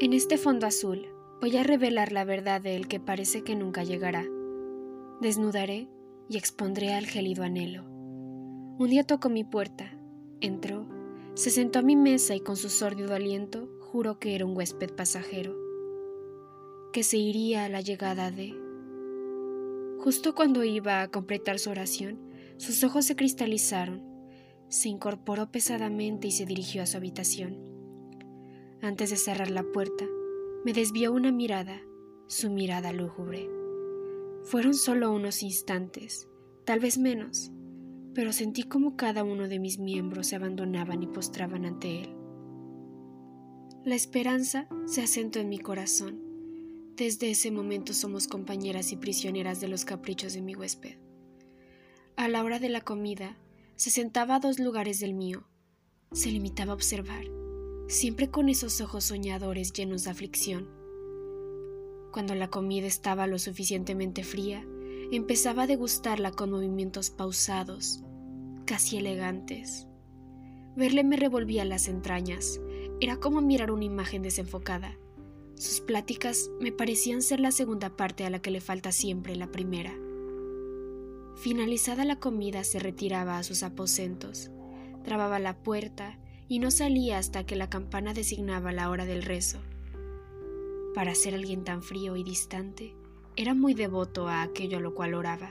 En este fondo azul voy a revelar la verdad de él que parece que nunca llegará. Desnudaré y expondré al gélido anhelo. Un día tocó mi puerta, entró, se sentó a mi mesa y con su sórdido aliento juró que era un huésped pasajero, que se iría a la llegada de... Justo cuando iba a completar su oración, sus ojos se cristalizaron, se incorporó pesadamente y se dirigió a su habitación. Antes de cerrar la puerta, me desvió una mirada, su mirada lúgubre. Fueron solo unos instantes, tal vez menos, pero sentí como cada uno de mis miembros se abandonaban y postraban ante él. La esperanza se asentó en mi corazón. Desde ese momento somos compañeras y prisioneras de los caprichos de mi huésped. A la hora de la comida, se sentaba a dos lugares del mío. Se limitaba a observar siempre con esos ojos soñadores llenos de aflicción. Cuando la comida estaba lo suficientemente fría, empezaba a degustarla con movimientos pausados, casi elegantes. Verle me revolvía las entrañas, era como mirar una imagen desenfocada. Sus pláticas me parecían ser la segunda parte a la que le falta siempre la primera. Finalizada la comida se retiraba a sus aposentos, trababa la puerta y no salía hasta que la campana designaba la hora del rezo. Para ser alguien tan frío y distante, era muy devoto a aquello a lo cual oraba.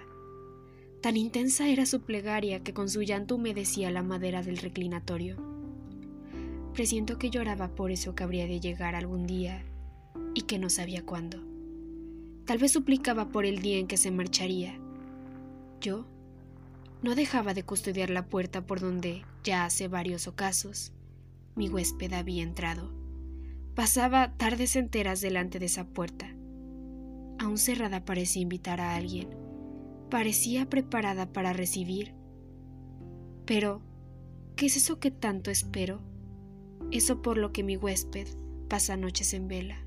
Tan intensa era su plegaria que con su llanto humedecía la madera del reclinatorio. Presiento que lloraba por eso que habría de llegar algún día y que no sabía cuándo. Tal vez suplicaba por el día en que se marcharía. Yo no dejaba de custodiar la puerta por donde, ya hace varios ocasos, mi huésped había entrado. Pasaba tardes enteras delante de esa puerta. Aún cerrada parecía invitar a alguien. Parecía preparada para recibir. Pero, ¿qué es eso que tanto espero? Eso por lo que mi huésped pasa noches en vela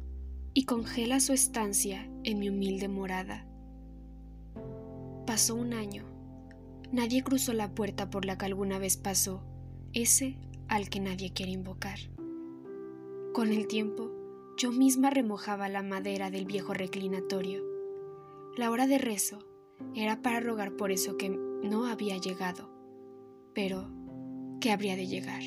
y congela su estancia en mi humilde morada. Pasó un año Nadie cruzó la puerta por la que alguna vez pasó, ese al que nadie quiere invocar. Con el tiempo, yo misma remojaba la madera del viejo reclinatorio. La hora de rezo era para rogar por eso que no había llegado, pero que habría de llegar.